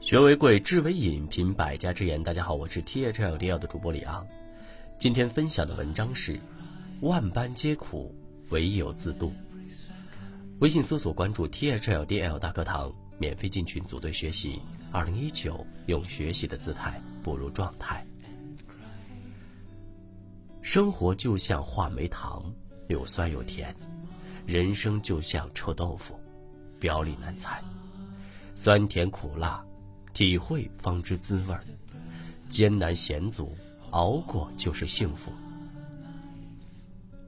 学为贵，知为引，品百家之言。大家好，我是 T H L D L 的主播李昂。今天分享的文章是：万般皆苦，唯有自渡。微信搜索关注 T H L D L 大课堂，免费进群组队学习。二零一九，用学习的姿态步入状态。生活就像话梅糖，有酸有甜；人生就像臭豆腐，表里难猜，酸甜苦辣。体会方知滋味儿，艰难险阻，熬过就是幸福。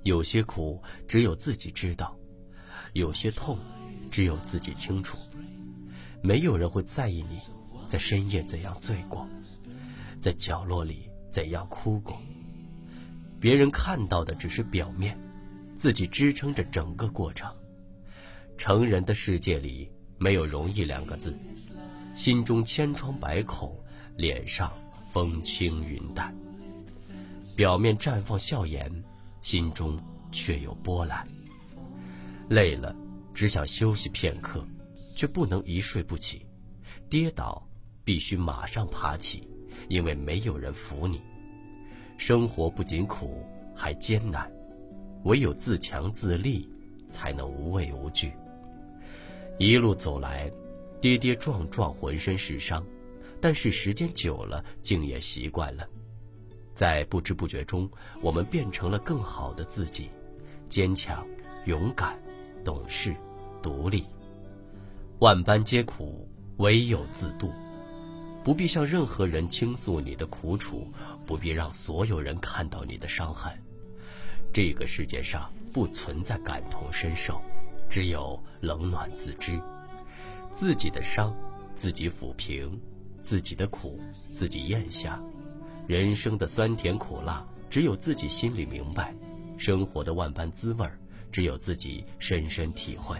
有些苦只有自己知道，有些痛只有自己清楚。没有人会在意你在深夜怎样醉过，在角落里怎样哭过。别人看到的只是表面，自己支撑着整个过程。成人的世界里没有容易两个字。心中千疮百孔，脸上风轻云淡。表面绽放笑颜，心中却有波澜。累了，只想休息片刻，却不能一睡不起。跌倒，必须马上爬起，因为没有人扶你。生活不仅苦，还艰难，唯有自强自立，才能无畏无惧。一路走来。跌跌撞撞，浑身是伤，但是时间久了，竟也习惯了。在不知不觉中，我们变成了更好的自己，坚强、勇敢、懂事、独立。万般皆苦，唯有自渡。不必向任何人倾诉你的苦楚，不必让所有人看到你的伤痕。这个世界上不存在感同身受，只有冷暖自知。自己的伤，自己抚平；自己的苦，自己咽下。人生的酸甜苦辣，只有自己心里明白；生活的万般滋味，只有自己深深体会。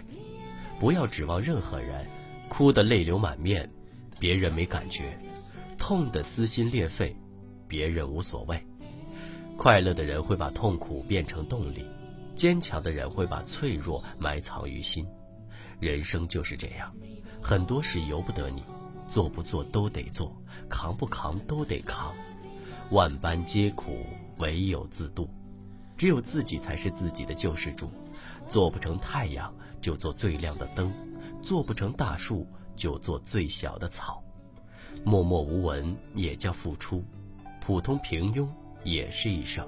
不要指望任何人，哭得泪流满面，别人没感觉；痛得撕心裂肺，别人无所谓。快乐的人会把痛苦变成动力，坚强的人会把脆弱埋藏于心。人生就是这样。很多事由不得你，做不做都得做，扛不扛都得扛。万般皆苦，唯有自渡。只有自己才是自己的救世主。做不成太阳，就做最亮的灯；做不成大树，就做最小的草。默默无闻也叫付出，普通平庸也是一生。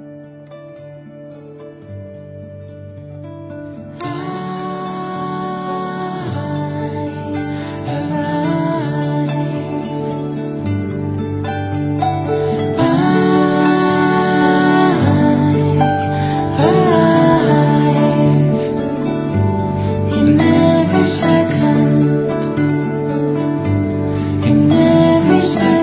Jesus.